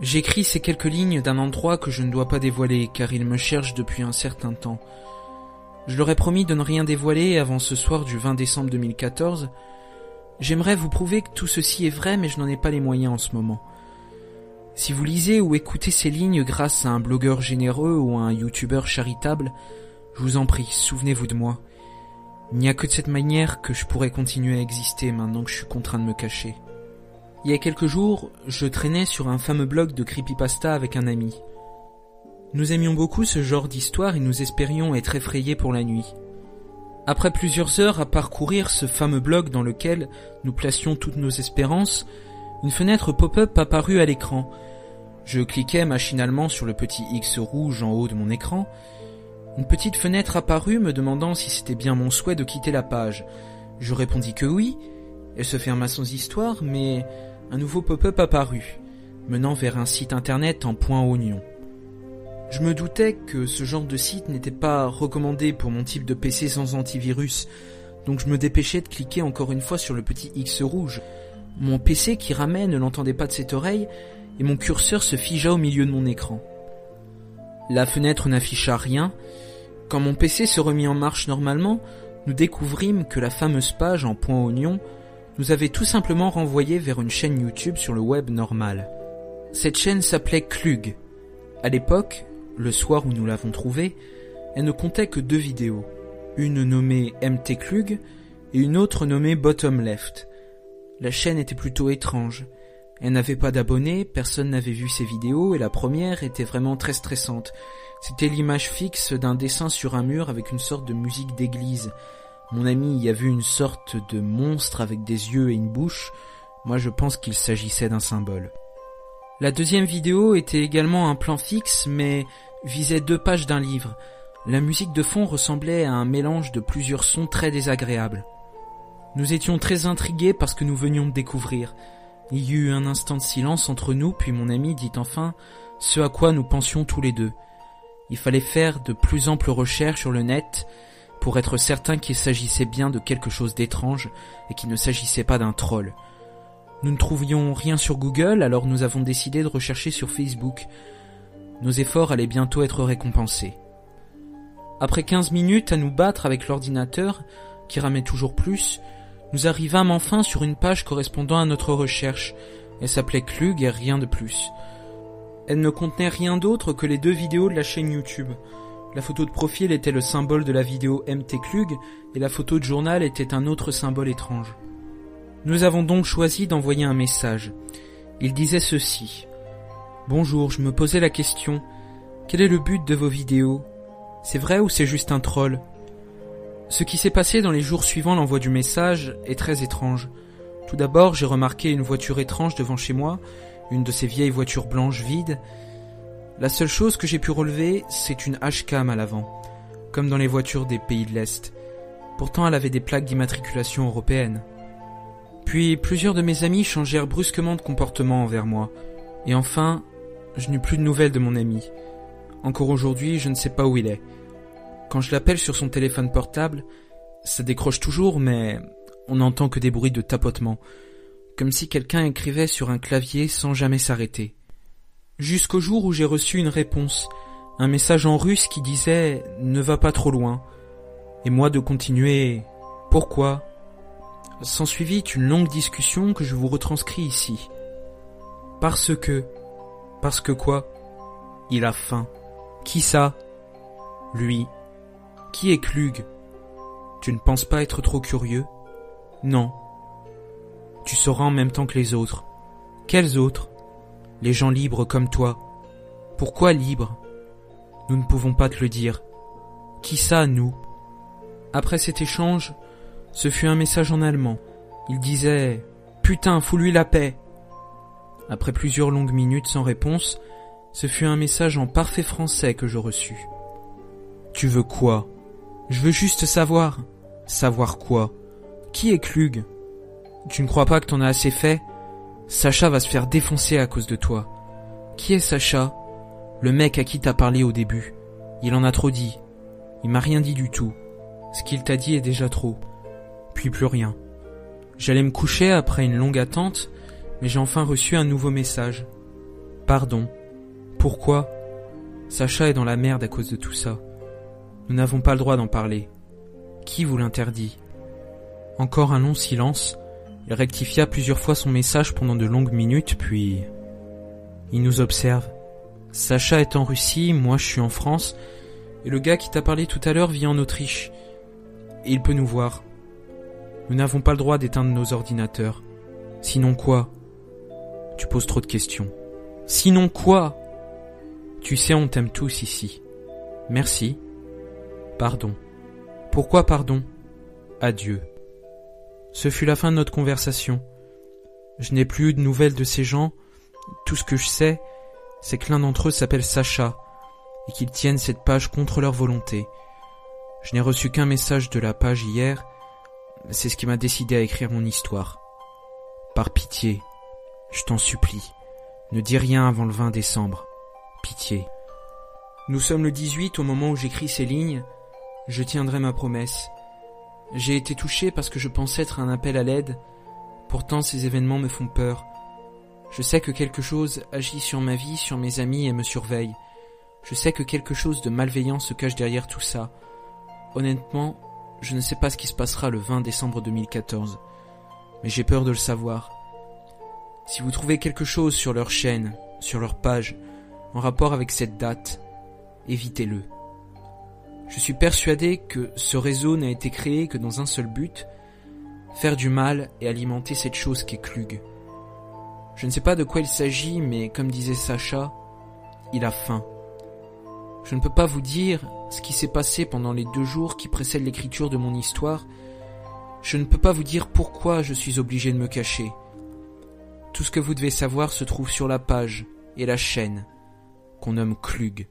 J'écris ces quelques lignes d'un endroit que je ne dois pas dévoiler car il me cherche depuis un certain temps. Je leur ai promis de ne rien dévoiler avant ce soir du 20 décembre 2014. J'aimerais vous prouver que tout ceci est vrai mais je n'en ai pas les moyens en ce moment. Si vous lisez ou écoutez ces lignes grâce à un blogueur généreux ou à un youtubeur charitable, je vous en prie, souvenez-vous de moi. Il n'y a que de cette manière que je pourrais continuer à exister maintenant que je suis contraint de me cacher. Il y a quelques jours, je traînais sur un fameux blog de creepypasta avec un ami. Nous aimions beaucoup ce genre d'histoire et nous espérions être effrayés pour la nuit. Après plusieurs heures à parcourir ce fameux blog dans lequel nous placions toutes nos espérances, une fenêtre pop-up apparut à l'écran. Je cliquais machinalement sur le petit X rouge en haut de mon écran. Une petite fenêtre apparut me demandant si c'était bien mon souhait de quitter la page. Je répondis que oui. Elle se ferma sans histoire, mais un nouveau pop-up apparut, menant vers un site internet en point oignon. Je me doutais que ce genre de site n'était pas recommandé pour mon type de PC sans antivirus, donc je me dépêchais de cliquer encore une fois sur le petit X rouge. Mon PC qui ramait ne l'entendait pas de cette oreille, et mon curseur se figea au milieu de mon écran. La fenêtre n'afficha rien. Quand mon PC se remit en marche normalement, nous découvrîmes que la fameuse page en point oignon nous avait tout simplement renvoyé vers une chaîne YouTube sur le web normal. Cette chaîne s'appelait Klug. À l'époque, le soir où nous l'avons trouvée, elle ne comptait que deux vidéos, une nommée MT Klug et une autre nommée Bottom Left. La chaîne était plutôt étrange. Elle n'avait pas d'abonnés, personne n'avait vu ses vidéos et la première était vraiment très stressante. C'était l'image fixe d'un dessin sur un mur avec une sorte de musique d'église. Mon ami y a vu une sorte de monstre avec des yeux et une bouche. Moi je pense qu'il s'agissait d'un symbole. La deuxième vidéo était également un plan fixe mais visait deux pages d'un livre. La musique de fond ressemblait à un mélange de plusieurs sons très désagréables. Nous étions très intrigués parce que nous venions de découvrir. Il y eut un instant de silence entre nous, puis mon ami dit enfin ce à quoi nous pensions tous les deux. Il fallait faire de plus amples recherches sur le net, pour être certain qu'il s'agissait bien de quelque chose d'étrange et qu'il ne s'agissait pas d'un troll. Nous ne trouvions rien sur Google, alors nous avons décidé de rechercher sur Facebook. Nos efforts allaient bientôt être récompensés. Après 15 minutes à nous battre avec l'ordinateur, qui ramait toujours plus, nous arrivâmes enfin sur une page correspondant à notre recherche. Elle s'appelait Klug et rien de plus. Elle ne contenait rien d'autre que les deux vidéos de la chaîne YouTube. La photo de profil était le symbole de la vidéo MT Klug et la photo de journal était un autre symbole étrange. Nous avons donc choisi d'envoyer un message. Il disait ceci. Bonjour, je me posais la question. Quel est le but de vos vidéos? C'est vrai ou c'est juste un troll? Ce qui s'est passé dans les jours suivant l'envoi du message est très étrange. Tout d'abord, j'ai remarqué une voiture étrange devant chez moi, une de ces vieilles voitures blanches vides, la seule chose que j'ai pu relever, c'est une HCAM à l'avant, comme dans les voitures des pays de l'Est. Pourtant, elle avait des plaques d'immatriculation européenne. Puis, plusieurs de mes amis changèrent brusquement de comportement envers moi. Et enfin, je n'eus plus de nouvelles de mon ami. Encore aujourd'hui, je ne sais pas où il est. Quand je l'appelle sur son téléphone portable, ça décroche toujours, mais on n'entend que des bruits de tapotement, comme si quelqu'un écrivait sur un clavier sans jamais s'arrêter jusqu'au jour où j'ai reçu une réponse, un message en russe qui disait ⁇ Ne va pas trop loin ⁇ et moi de continuer ⁇ Pourquoi ?⁇ S'ensuivit une longue discussion que je vous retranscris ici. Parce que... Parce que quoi? Il a faim. Qui ça? Lui. Qui est Klug? Tu ne penses pas être trop curieux? Non. Tu sauras en même temps que les autres. Quels autres? Les gens libres comme toi. Pourquoi libres? Nous ne pouvons pas te le dire. Qui ça, nous? Après cet échange, ce fut un message en allemand. Il disait Putain, fous-lui la paix. Après plusieurs longues minutes sans réponse, ce fut un message en parfait français que je reçus. Tu veux quoi? Je veux juste savoir. Savoir quoi? Qui est Klug? Tu ne crois pas que t'en as assez fait? Sacha va se faire défoncer à cause de toi. Qui est Sacha? Le mec à qui t'as parlé au début. Il en a trop dit. Il m'a rien dit du tout. Ce qu'il t'a dit est déjà trop. Puis plus rien. J'allais me coucher après une longue attente, mais j'ai enfin reçu un nouveau message. Pardon. Pourquoi? Sacha est dans la merde à cause de tout ça. Nous n'avons pas le droit d'en parler. Qui vous l'interdit? Encore un long silence. Il rectifia plusieurs fois son message pendant de longues minutes, puis... Il nous observe. Sacha est en Russie, moi je suis en France, et le gars qui t'a parlé tout à l'heure vit en Autriche. Et il peut nous voir. Nous n'avons pas le droit d'éteindre nos ordinateurs. Sinon quoi? Tu poses trop de questions. Sinon quoi? Tu sais, on t'aime tous ici. Merci. Pardon. Pourquoi pardon? Adieu. Ce fut la fin de notre conversation. Je n'ai plus eu de nouvelles de ces gens. Tout ce que je sais, c'est que l'un d'entre eux s'appelle Sacha et qu'ils tiennent cette page contre leur volonté. Je n'ai reçu qu'un message de la page hier. C'est ce qui m'a décidé à écrire mon histoire. Par pitié, je t'en supplie, ne dis rien avant le 20 décembre. Pitié. Nous sommes le 18 au moment où j'écris ces lignes. Je tiendrai ma promesse. J'ai été touché parce que je pensais être un appel à l'aide. Pourtant ces événements me font peur. Je sais que quelque chose agit sur ma vie, sur mes amis et me surveille. Je sais que quelque chose de malveillant se cache derrière tout ça. Honnêtement, je ne sais pas ce qui se passera le 20 décembre 2014, mais j'ai peur de le savoir. Si vous trouvez quelque chose sur leur chaîne, sur leur page, en rapport avec cette date, évitez-le. Je suis persuadé que ce réseau n'a été créé que dans un seul but, faire du mal et alimenter cette chose qu'est Klug. Je ne sais pas de quoi il s'agit, mais comme disait Sacha, il a faim. Je ne peux pas vous dire ce qui s'est passé pendant les deux jours qui précèdent l'écriture de mon histoire. Je ne peux pas vous dire pourquoi je suis obligé de me cacher. Tout ce que vous devez savoir se trouve sur la page et la chaîne qu'on nomme Klug.